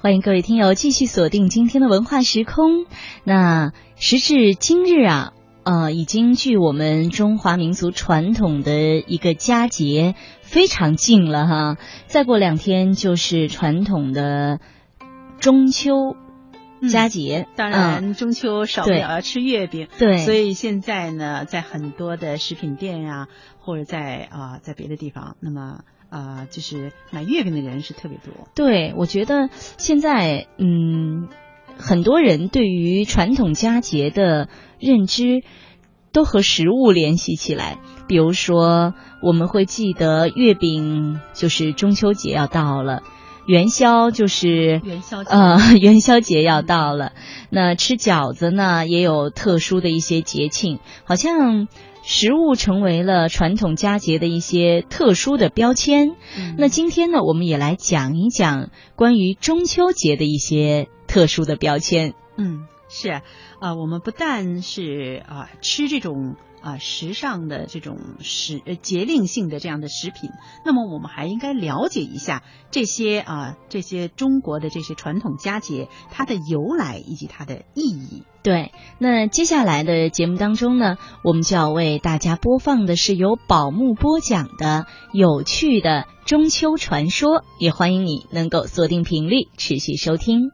欢迎各位听友继续锁定今天的文化时空。那时至今日啊，呃，已经距我们中华民族传统的一个佳节非常近了哈。再过两天就是传统的中秋佳节，当然中秋少不了要吃月饼，对，所以现在呢，在很多的食品店呀，或者在啊在别的地方，那么。啊，就是买月饼的人是特别多。对，我觉得现在嗯，很多人对于传统佳节的认知都和食物联系起来。比如说，我们会记得月饼就是中秋节要到了，元宵就是元宵呃 元宵节要到了。那吃饺子呢，也有特殊的一些节庆，好像。食物成为了传统佳节的一些特殊的标签。那今天呢，我们也来讲一讲关于中秋节的一些特殊的标签。嗯，是啊，我们不但是啊吃这种。啊，时尚的这种时节令性的这样的食品，那么我们还应该了解一下这些啊这些中国的这些传统佳节它的由来以及它的意义。对，那接下来的节目当中呢，我们就要为大家播放的是由宝木播讲的有趣的中秋传说，也欢迎你能够锁定频率持续收听《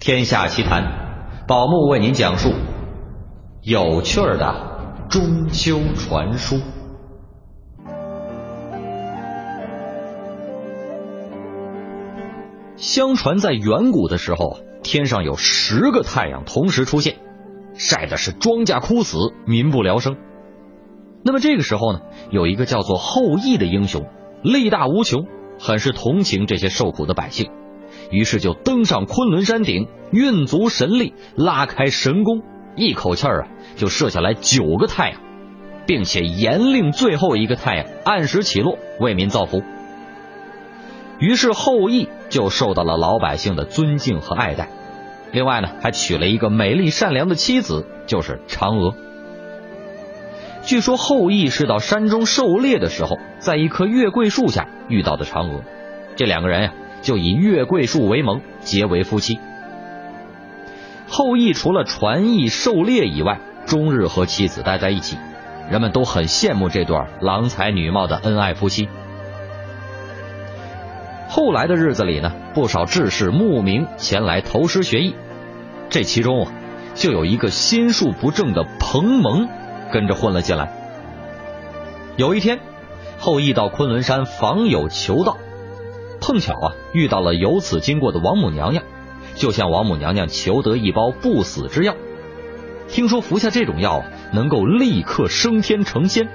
天下奇谈》，宝木为您讲述有趣的。中秋传说。相传在远古的时候，天上有十个太阳同时出现，晒的是庄稼枯死，民不聊生。那么这个时候呢，有一个叫做后羿的英雄，力大无穷，很是同情这些受苦的百姓，于是就登上昆仑山顶，运足神力，拉开神弓。一口气儿啊，就射下来九个太阳，并且严令最后一个太阳按时起落，为民造福。于是后羿就受到了老百姓的尊敬和爱戴。另外呢，还娶了一个美丽善良的妻子，就是嫦娥。据说后羿是到山中狩猎的时候，在一棵月桂树下遇到的嫦娥，这两个人呀，就以月桂树为盟，结为夫妻。后羿除了传艺狩猎以外，终日和妻子待在一起，人们都很羡慕这对郎才女貌的恩爱夫妻。后来的日子里呢，不少志士慕名前来投师学艺，这其中啊，就有一个心术不正的彭蒙跟着混了进来。有一天，后羿到昆仑山访友求道，碰巧啊遇到了由此经过的王母娘娘。就向王母娘娘求得一包不死之药，听说服下这种药能够立刻升天成仙。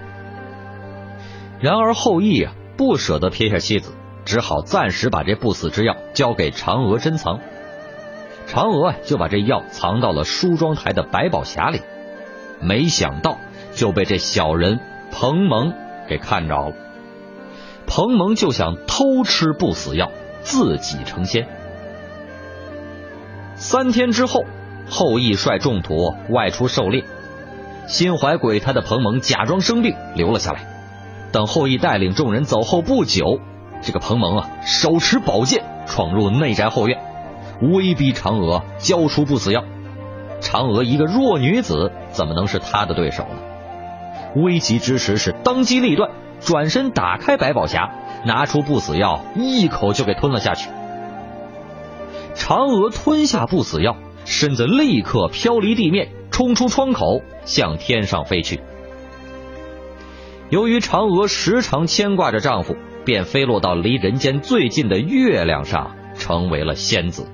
然而后羿啊不舍得撇下妻子，只好暂时把这不死之药交给嫦娥珍藏。嫦娥啊就把这药藏到了梳妆台的百宝匣里，没想到就被这小人彭蒙给看着了。彭蒙就想偷吃不死药，自己成仙。三天之后，后羿率众徒外出狩猎，心怀鬼胎的彭蒙假装生病留了下来。等后羿带领众人走后不久，这个彭蒙啊手持宝剑闯入内宅后院，威逼嫦娥交出不死药。嫦娥一个弱女子，怎么能是他的对手呢？危急之时是当机立断，转身打开百宝匣，拿出不死药，一口就给吞了下去。嫦娥吞下不死药，身子立刻飘离地面，冲出窗口，向天上飞去。由于嫦娥时常牵挂着丈夫，便飞落到离人间最近的月亮上，成为了仙子。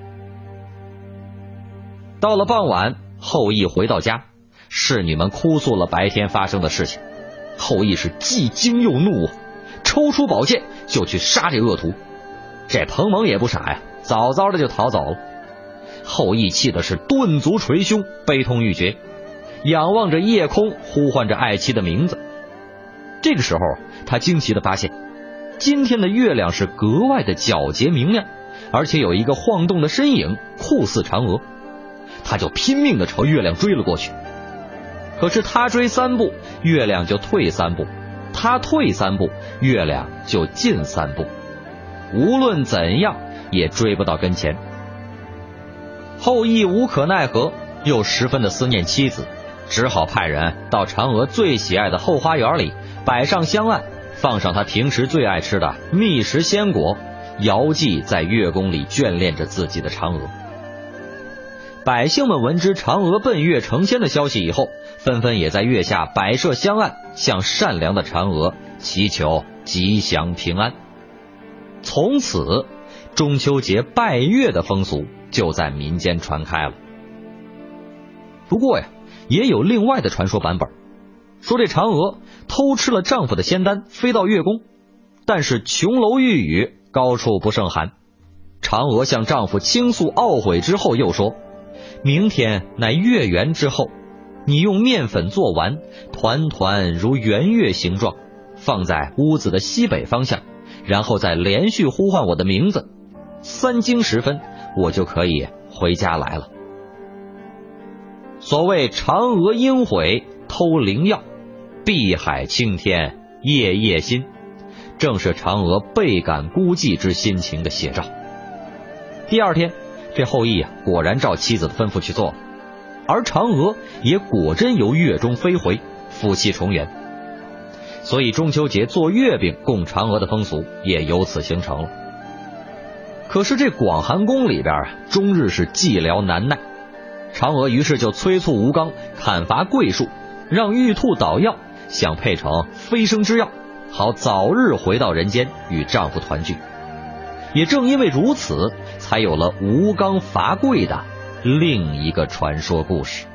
到了傍晚，后羿回到家，侍女们哭诉了白天发生的事情。后羿是既惊又怒，抽出宝剑就去杀这恶徒。这彭蒙也不傻呀。早早的就逃走了，后羿气的是顿足捶胸，悲痛欲绝，仰望着夜空，呼唤着爱妻的名字。这个时候，他惊奇的发现，今天的月亮是格外的皎洁明亮，而且有一个晃动的身影，酷似嫦娥。他就拼命的朝月亮追了过去。可是他追三步，月亮就退三步；他退三步，月亮就进三步。无论怎样。也追不到跟前，后羿无可奈何，又十分的思念妻子，只好派人到嫦娥最喜爱的后花园里摆上香案，放上他平时最爱吃的蜜食鲜果，遥祭在月宫里眷恋着自己的嫦娥。百姓们闻知嫦娥奔月成仙的消息以后，纷纷也在月下摆设香案，向善良的嫦娥祈求吉祥平安。从此，中秋节拜月的风俗就在民间传开了。不过呀，也有另外的传说版本，说这嫦娥偷吃了丈夫的仙丹，飞到月宫，但是琼楼玉宇，高处不胜寒。嫦娥向丈夫倾诉懊悔之后，又说。明天乃月圆之后，你用面粉做完，团团如圆月形状，放在屋子的西北方向，然后再连续呼唤我的名字。三更时分，我就可以回家来了。所谓嫦娥应悔偷灵药，碧海青天夜夜心，正是嫦娥倍感孤寂之心情的写照。第二天。这后羿啊，果然照妻子的吩咐去做了，而嫦娥也果真由月中飞回，夫妻重圆。所以中秋节做月饼供嫦娥的风俗也由此形成了。可是这广寒宫里边啊，终日是寂寥难耐，嫦娥于是就催促吴刚砍伐桂树，让玉兔捣药，想配成飞升之药，好早日回到人间与丈夫团聚。也正因为如此，才有了吴刚伐桂的另一个传说故事。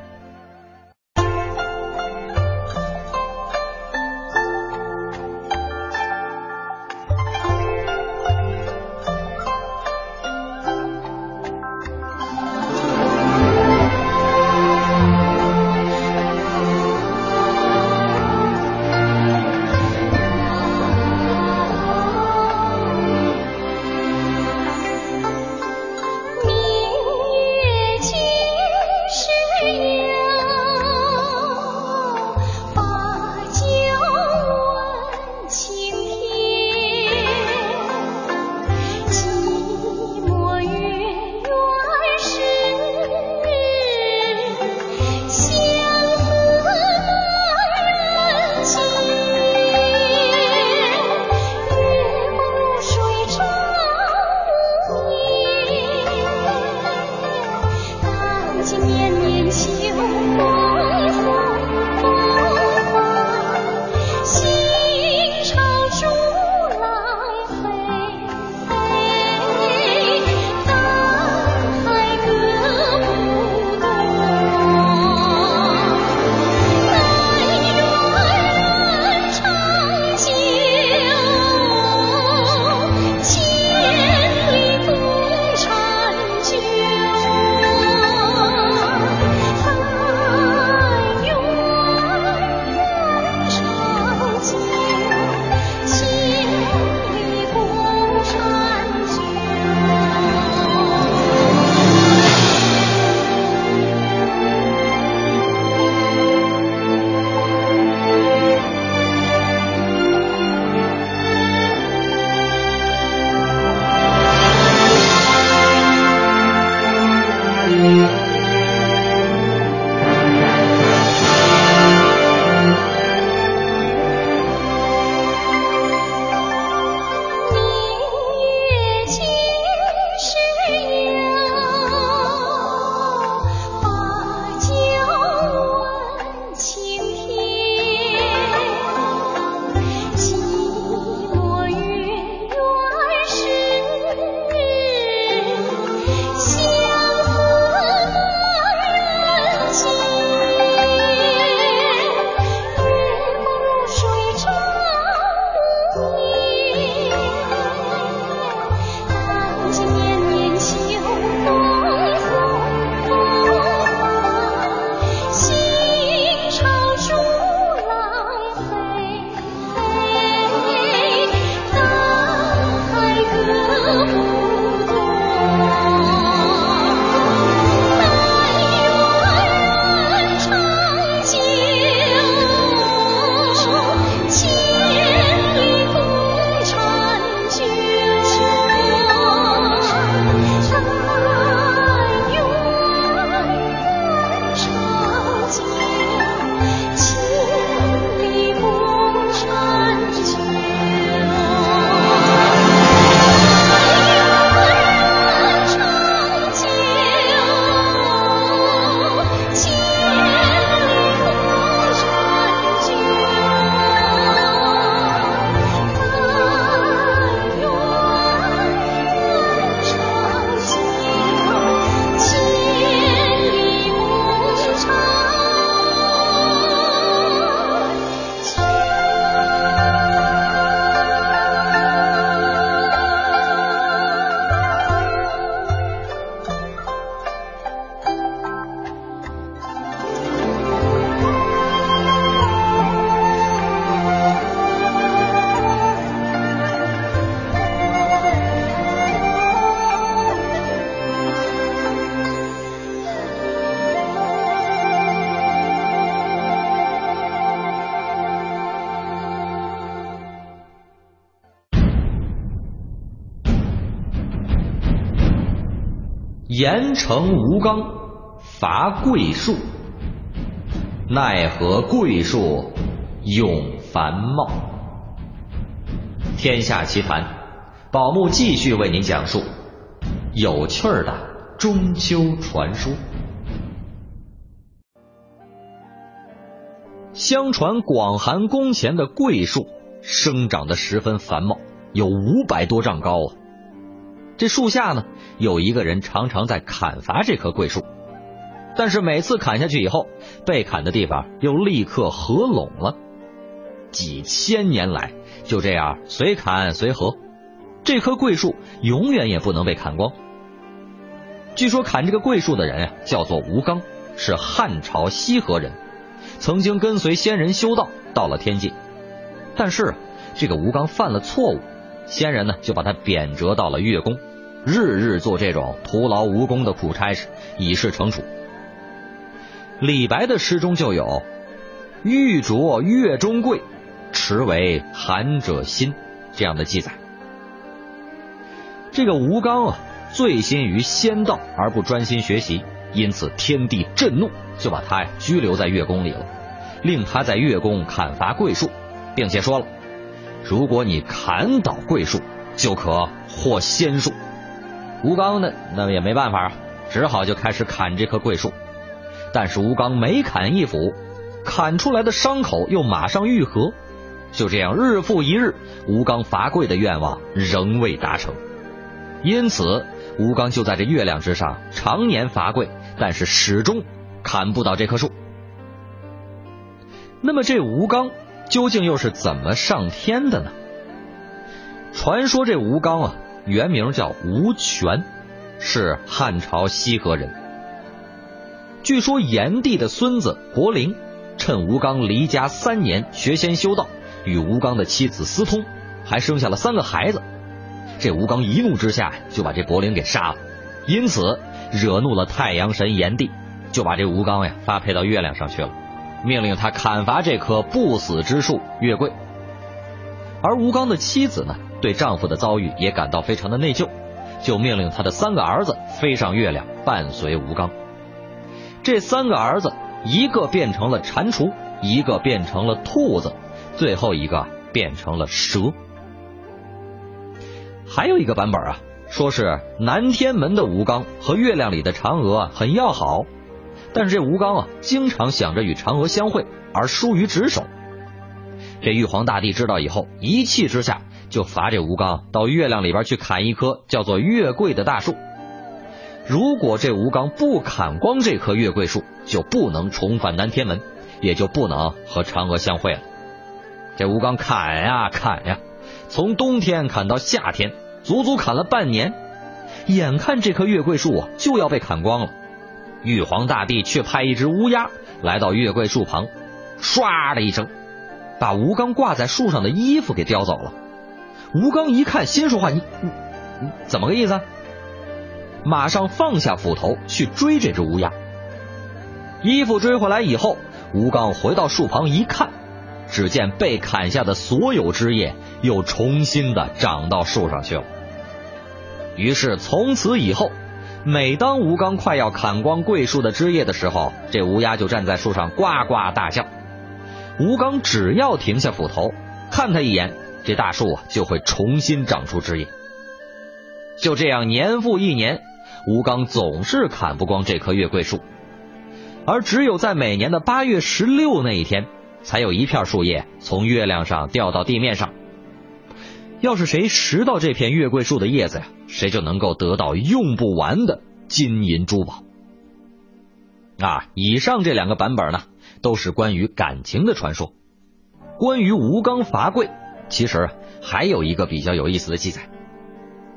严惩吴刚，伐桂树，奈何桂树永繁茂？天下奇谈，宝木继续为您讲述有趣的中秋传说。相传广寒宫前的桂树生长得十分繁茂，有五百多丈高啊！这树下呢，有一个人常常在砍伐这棵桂树，但是每次砍下去以后，被砍的地方又立刻合拢了。几千年来就这样随砍随合，这棵桂树永远也不能被砍光。据说砍这个桂树的人啊，叫做吴刚，是汉朝西河人，曾经跟随仙人修道到了天界，但是这个吴刚犯了错误。仙人呢，就把他贬谪到了月宫，日日做这种徒劳无功的苦差事，以示惩处。李白的诗中就有“玉琢月中桂，持为寒者心”这样的记载。这个吴刚啊，醉心于仙道而不专心学习，因此天帝震怒，就把他呀拘留在月宫里了，令他在月宫砍伐桂树，并且说了。如果你砍倒桂树，就可获仙术。吴刚呢，那也没办法啊，只好就开始砍这棵桂树。但是吴刚每砍一斧，砍出来的伤口又马上愈合。就这样，日复一日，吴刚伐桂的愿望仍未达成。因此，吴刚就在这月亮之上常年伐桂，但是始终砍不倒这棵树。那么，这吴刚。究竟又是怎么上天的呢？传说这吴刚啊，原名叫吴权，是汉朝西河人。据说炎帝的孙子伯陵，趁吴刚离家三年学仙修道，与吴刚的妻子私通，还生下了三个孩子。这吴刚一怒之下就把这伯陵给杀了，因此惹怒了太阳神炎帝，就把这吴刚呀发配到月亮上去了。命令他砍伐这棵不死之树月桂，而吴刚的妻子呢，对丈夫的遭遇也感到非常的内疚，就命令他的三个儿子飞上月亮，伴随吴刚。这三个儿子，一个变成了蟾蜍，一个变成了兔子，最后一个变成了蛇。还有一个版本啊，说是南天门的吴刚和月亮里的嫦娥很要好。但是这吴刚啊，经常想着与嫦娥相会，而疏于职守。这玉皇大帝知道以后，一气之下就罚这吴刚到月亮里边去砍一棵叫做月桂的大树。如果这吴刚不砍光这棵月桂树，就不能重返南天门，也就不能和嫦娥相会了。这吴刚砍呀砍呀，从冬天砍到夏天，足足砍了半年。眼看这棵月桂树啊就要被砍光了。玉皇大帝却派一只乌鸦来到月桂树旁，唰的一声，把吴刚挂在树上的衣服给叼走了。吴刚一看，心说话：“你你你怎么个意思？”马上放下斧头去追这只乌鸦。衣服追回来以后，吴刚回到树旁一看，只见被砍下的所有枝叶又重新的长到树上去了。于是从此以后。每当吴刚快要砍光桂树的枝叶的时候，这乌鸦就站在树上呱呱大叫。吴刚只要停下斧头，看他一眼，这大树啊就会重新长出枝叶。就这样，年复一年，吴刚总是砍不光这棵月桂树，而只有在每年的八月十六那一天，才有一片树叶从月亮上掉到地面上。要是谁拾到这片月桂树的叶子呀，谁就能够得到用不完的金银珠宝。啊，以上这两个版本呢，都是关于感情的传说。关于吴刚伐桂，其实还有一个比较有意思的记载，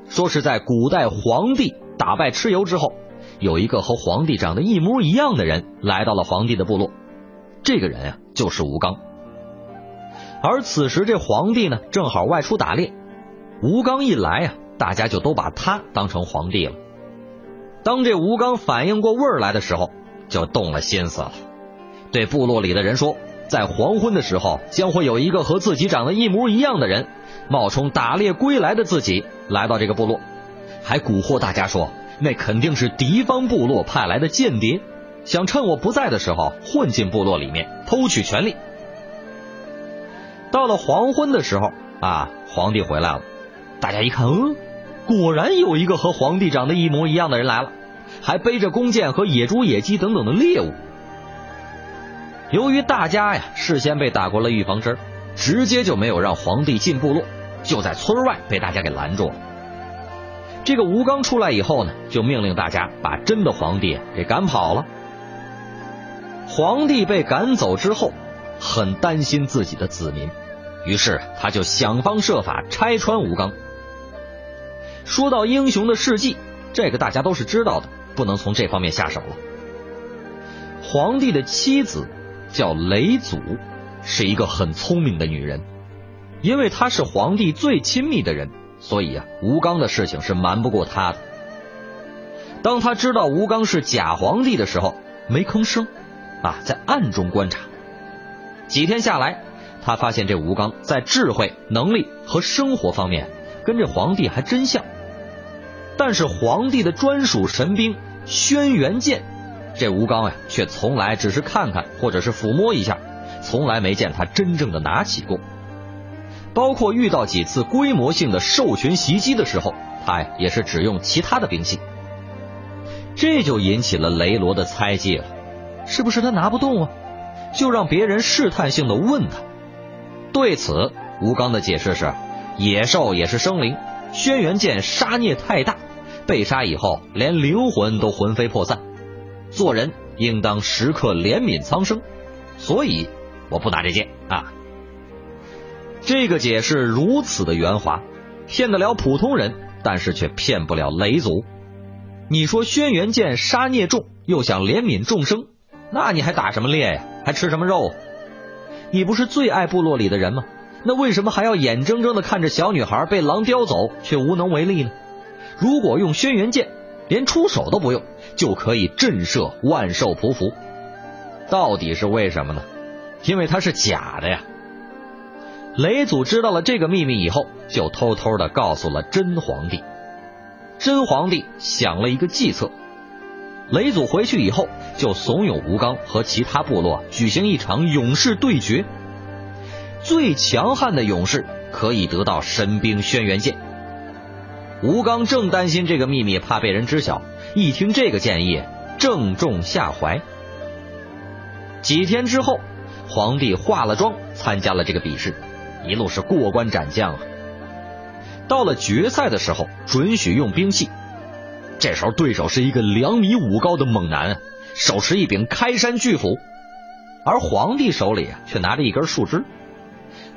说是在古代皇帝打败蚩尤之后，有一个和皇帝长得一模一样的人来到了皇帝的部落，这个人啊就是吴刚。而此时这皇帝呢，正好外出打猎。吴刚一来啊，大家就都把他当成皇帝了。当这吴刚反应过味儿来的时候，就动了心思了，对部落里的人说，在黄昏的时候，将会有一个和自己长得一模一样的人，冒充打猎归来的自己来到这个部落，还蛊惑大家说那肯定是敌方部落派来的间谍，想趁我不在的时候混进部落里面偷取权力。到了黄昏的时候啊，皇帝回来了，大家一看，嗯，果然有一个和皇帝长得一模一样的人来了，还背着弓箭和野猪、野鸡等等的猎物。由于大家呀事先被打过了预防针，直接就没有让皇帝进部落，就在村外被大家给拦住了。这个吴刚出来以后呢，就命令大家把真的皇帝给赶跑了。皇帝被赶走之后，很担心自己的子民，于是他就想方设法拆穿吴刚。说到英雄的事迹，这个大家都是知道的，不能从这方面下手了。皇帝的妻子。叫雷祖，是一个很聪明的女人，因为她是皇帝最亲密的人，所以啊，吴刚的事情是瞒不过她的。当他知道吴刚是假皇帝的时候，没吭声，啊，在暗中观察。几天下来，他发现这吴刚在智慧、能力和生活方面跟这皇帝还真像，但是皇帝的专属神兵轩辕剑。这吴刚呀，却从来只是看看或者是抚摸一下，从来没见他真正的拿起过。包括遇到几次规模性的兽群袭击的时候，他呀也是只用其他的兵器。这就引起了雷罗的猜忌了，是不是他拿不动啊？就让别人试探性的问他。对此，吴刚的解释是：野兽也是生灵，轩辕剑杀孽太大，被杀以后连灵魂都魂飞魄散。做人应当时刻怜悯苍生，所以我不拿这剑啊。这个解释如此的圆滑，骗得了普通人，但是却骗不了雷族。你说轩辕剑杀孽重，又想怜悯众生，那你还打什么猎呀？还吃什么肉？你不是最爱部落里的人吗？那为什么还要眼睁睁的看着小女孩被狼叼走，却无能为力呢？如果用轩辕剑，连出手都不用。就可以震慑万兽匍匐，到底是为什么呢？因为它是假的呀。雷祖知道了这个秘密以后，就偷偷的告诉了真皇帝。真皇帝想了一个计策，雷祖回去以后就怂恿吴刚和其他部落举行一场勇士对决，最强悍的勇士可以得到神兵轩辕剑。吴刚正担心这个秘密，怕被人知晓。一听这个建议，正中下怀。几天之后，皇帝化了妆参加了这个比试，一路是过关斩将啊。到了决赛的时候，准许用兵器。这时候对手是一个两米五高的猛男，手持一柄开山巨斧，而皇帝手里却拿着一根树枝。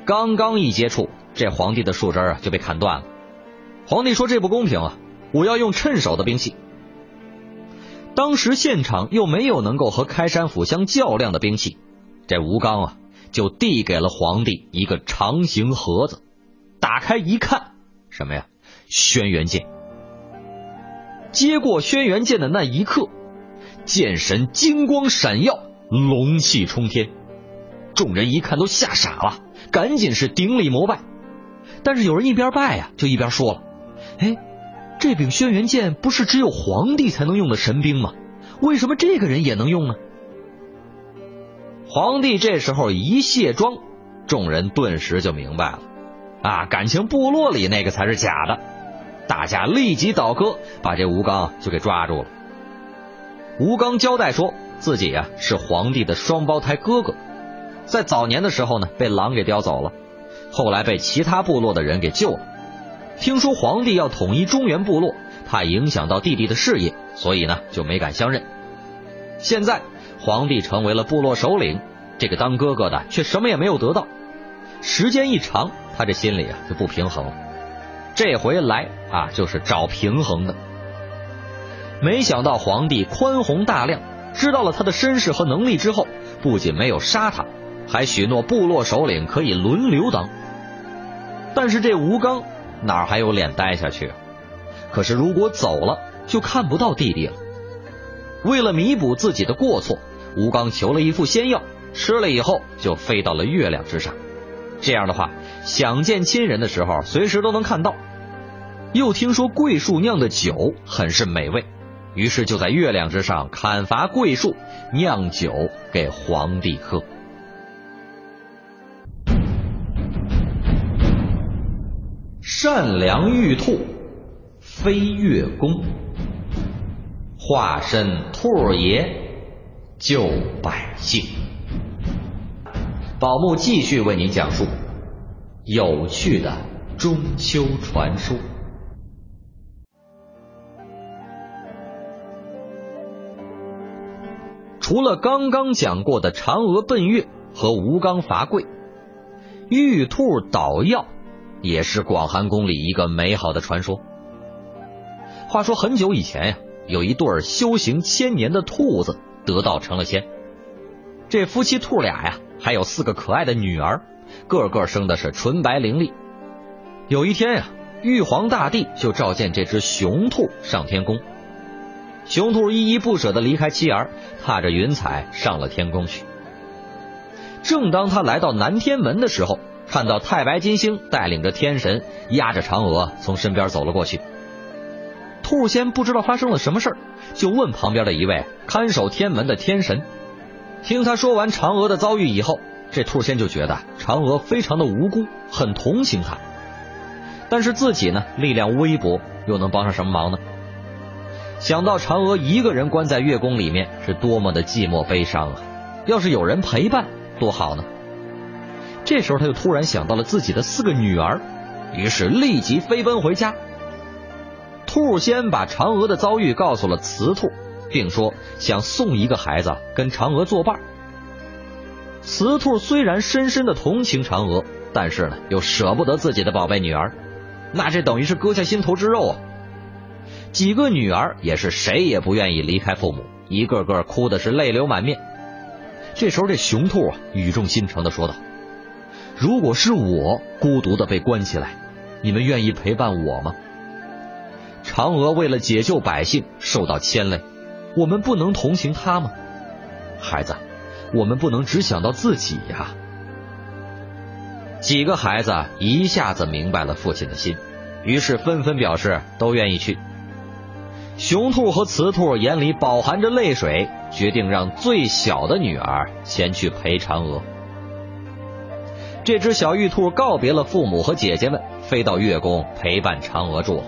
刚刚一接触，这皇帝的树枝啊就被砍断了。皇帝说：“这不公平啊！我要用趁手的兵器。”当时现场又没有能够和开山斧相较量的兵器，这吴刚啊就递给了皇帝一个长形盒子，打开一看，什么呀？轩辕剑。接过轩辕剑的那一刻，剑神金光闪耀，龙气冲天，众人一看都吓傻了，赶紧是顶礼膜拜。但是有人一边拜呀，就一边说了：“哎。”这柄轩辕剑不是只有皇帝才能用的神兵吗？为什么这个人也能用呢？皇帝这时候一卸妆，众人顿时就明白了，啊，感情部落里那个才是假的。大家立即倒戈，把这吴刚就给抓住了。吴刚交代说自己啊是皇帝的双胞胎哥哥，在早年的时候呢被狼给叼走了，后来被其他部落的人给救了。听说皇帝要统一中原部落，怕影响到弟弟的事业，所以呢就没敢相认。现在皇帝成为了部落首领，这个当哥哥的却什么也没有得到。时间一长，他这心里啊就不平衡了。这回来啊就是找平衡的。没想到皇帝宽宏大量，知道了他的身世和能力之后，不仅没有杀他，还许诺部落首领可以轮流当。但是这吴刚。哪还有脸待下去？可是如果走了，就看不到弟弟了。为了弥补自己的过错，吴刚求了一副仙药，吃了以后就飞到了月亮之上。这样的话，想见亲人的时候，随时都能看到。又听说桂树酿的酒很是美味，于是就在月亮之上砍伐桂树，酿酒给皇帝喝。善良玉兔飞月宫，化身兔爷救百姓。宝木继续为您讲述有趣的中秋传说。除了刚刚讲过的嫦娥奔月和吴刚伐桂，玉兔捣药也是广寒宫里一个美好的传说。话说很久以前呀，有一对修行千年的兔子得道成了仙。这夫妻兔俩呀，还有四个可爱的女儿，个个生的是纯白伶俐。有一天呀，玉皇大帝就召见这只雄兔上天宫。雄兔依依不舍的离开妻儿，踏着云彩上了天宫去。正当他来到南天门的时候，看到太白金星带领着天神压着嫦娥从身边走了过去。兔仙不知道发生了什么事儿，就问旁边的一位看守天门的天神。听他说完嫦娥的遭遇以后，这兔仙就觉得嫦娥非常的无辜，很同情她。但是自己呢，力量微薄，又能帮上什么忙呢？想到嫦娥一个人关在月宫里面是多么的寂寞悲伤啊！要是有人陪伴多好呢！这时候他就突然想到了自己的四个女儿，于是立即飞奔回家。兔先把嫦娥的遭遇告诉了雌兔，并说想送一个孩子跟嫦娥作伴。雌兔虽然深深的同情嫦娥，但是呢又舍不得自己的宝贝女儿，那这等于是割下心头之肉啊！几个女儿也是谁也不愿意离开父母，一个个哭的是泪流满面。这时候，这雄兔啊语重心长的说道：“如果是我孤独的被关起来，你们愿意陪伴我吗？”嫦娥为了解救百姓受到牵累，我们不能同情她吗？孩子，我们不能只想到自己呀。几个孩子一下子明白了父亲的心，于是纷纷表示都愿意去。雄兔和雌兔眼里饱含着泪水，决定让最小的女儿前去陪嫦娥。这只小玉兔告别了父母和姐姐们，飞到月宫陪伴嫦娥住了。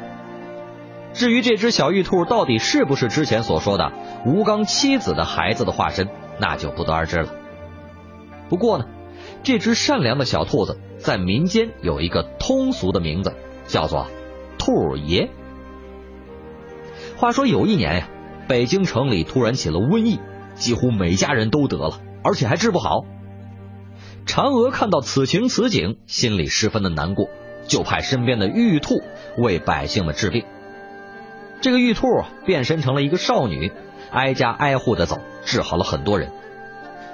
至于这只小玉兔到底是不是之前所说的吴刚妻子的孩子的化身，那就不得而知了。不过呢，这只善良的小兔子在民间有一个通俗的名字，叫做兔爷。话说有一年呀，北京城里突然起了瘟疫，几乎每家人都得了，而且还治不好。嫦娥看到此情此景，心里十分的难过，就派身边的玉兔为百姓们治病。这个玉兔变身成了一个少女，挨家挨户的走，治好了很多人。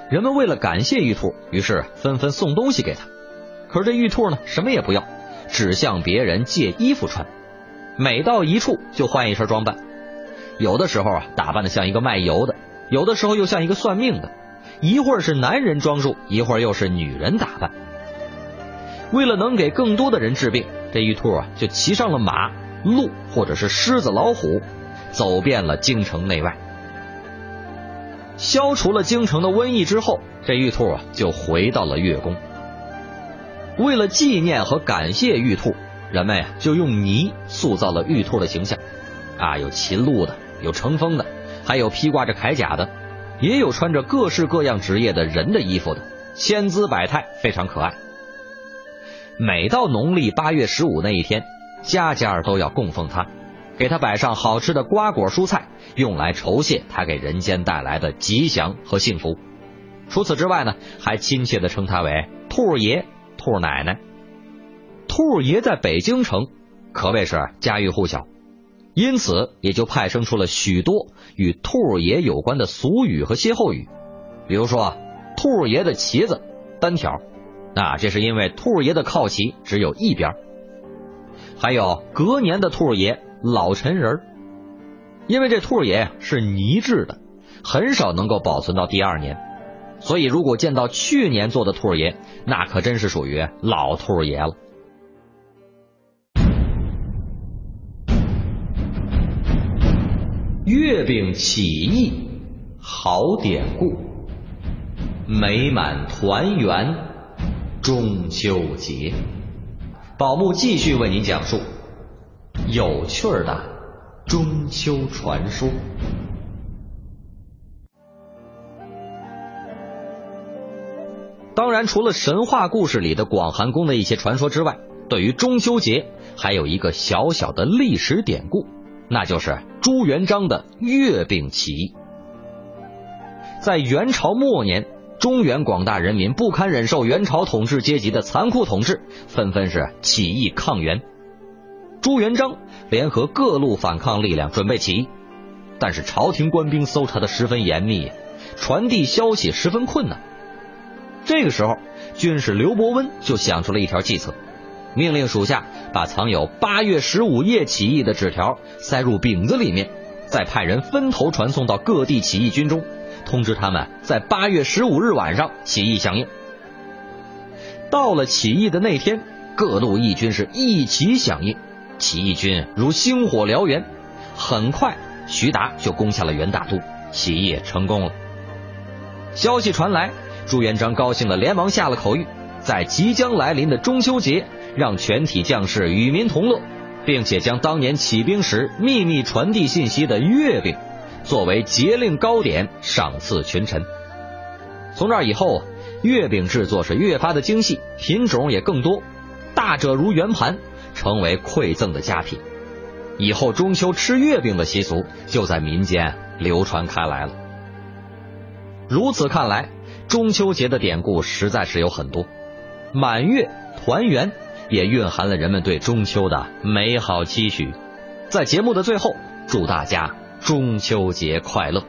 人们为了感谢玉兔，于是纷纷送东西给她。可是这玉兔呢，什么也不要，只向别人借衣服穿，每到一处就换一身装扮。有的时候啊，打扮的像一个卖油的；有的时候又像一个算命的。一会儿是男人装束，一会儿又是女人打扮。为了能给更多的人治病，这玉兔啊就骑上了马、鹿或者是狮子、老虎，走遍了京城内外。消除了京城的瘟疫之后，这玉兔啊就回到了月宫。为了纪念和感谢玉兔，人们呀就用泥塑造了玉兔的形象。啊，有骑鹿的，有乘风的，还有披挂着铠甲的，也有穿着各式各样职业的人的衣服的，千姿百态，非常可爱。每到农历八月十五那一天，家家都要供奉他，给他摆上好吃的瓜果蔬菜，用来酬谢他给人间带来的吉祥和幸福。除此之外呢，还亲切的称他为兔爷、兔奶奶。兔爷在北京城可谓是家喻户晓。因此，也就派生出了许多与兔儿爷有关的俗语和歇后语，比如说“兔儿爷的旗子单挑”，那这是因为兔儿爷的靠旗只有一边；还有“隔年的兔儿爷老陈人”，因为这兔儿爷是泥制的，很少能够保存到第二年，所以如果见到去年做的兔儿爷，那可真是属于老兔儿爷了。月饼起义好典故，美满团圆中秋节。宝木继续为您讲述有趣的中秋传说。当然，除了神话故事里的广寒宫的一些传说之外，对于中秋节还有一个小小的历史典故，那就是朱元璋的月饼起义。在元朝末年，中原广大人民不堪忍受元朝统治阶级的残酷统治，纷纷是起义抗元。朱元璋联合各路反抗力量准备起义，但是朝廷官兵搜查的十分严密，传递消息十分困难。这个时候，军师刘伯温就想出了一条计策，命令属下把藏有八月十五夜起义的纸条塞入饼子里面，再派人分头传送到各地起义军中，通知他们在八月十五日晚上起义响应。到了起义的那天，各路义军是一齐响应，起义军如星火燎原，很快徐达就攻下了元大都，起义成功了。消息传来。朱元璋高兴的连忙下了口谕，在即将来临的中秋节，让全体将士与民同乐，并且将当年起兵时秘密传递信息的月饼，作为节令糕点赏赐群臣。从这以后，月饼制作是越发的精细，品种也更多，大者如圆盘，成为馈赠的佳品。以后中秋吃月饼的习俗就在民间流传开来了。如此看来。中秋节的典故实在是有很多，满月团圆也蕴含了人们对中秋的美好期许。在节目的最后，祝大家中秋节快乐！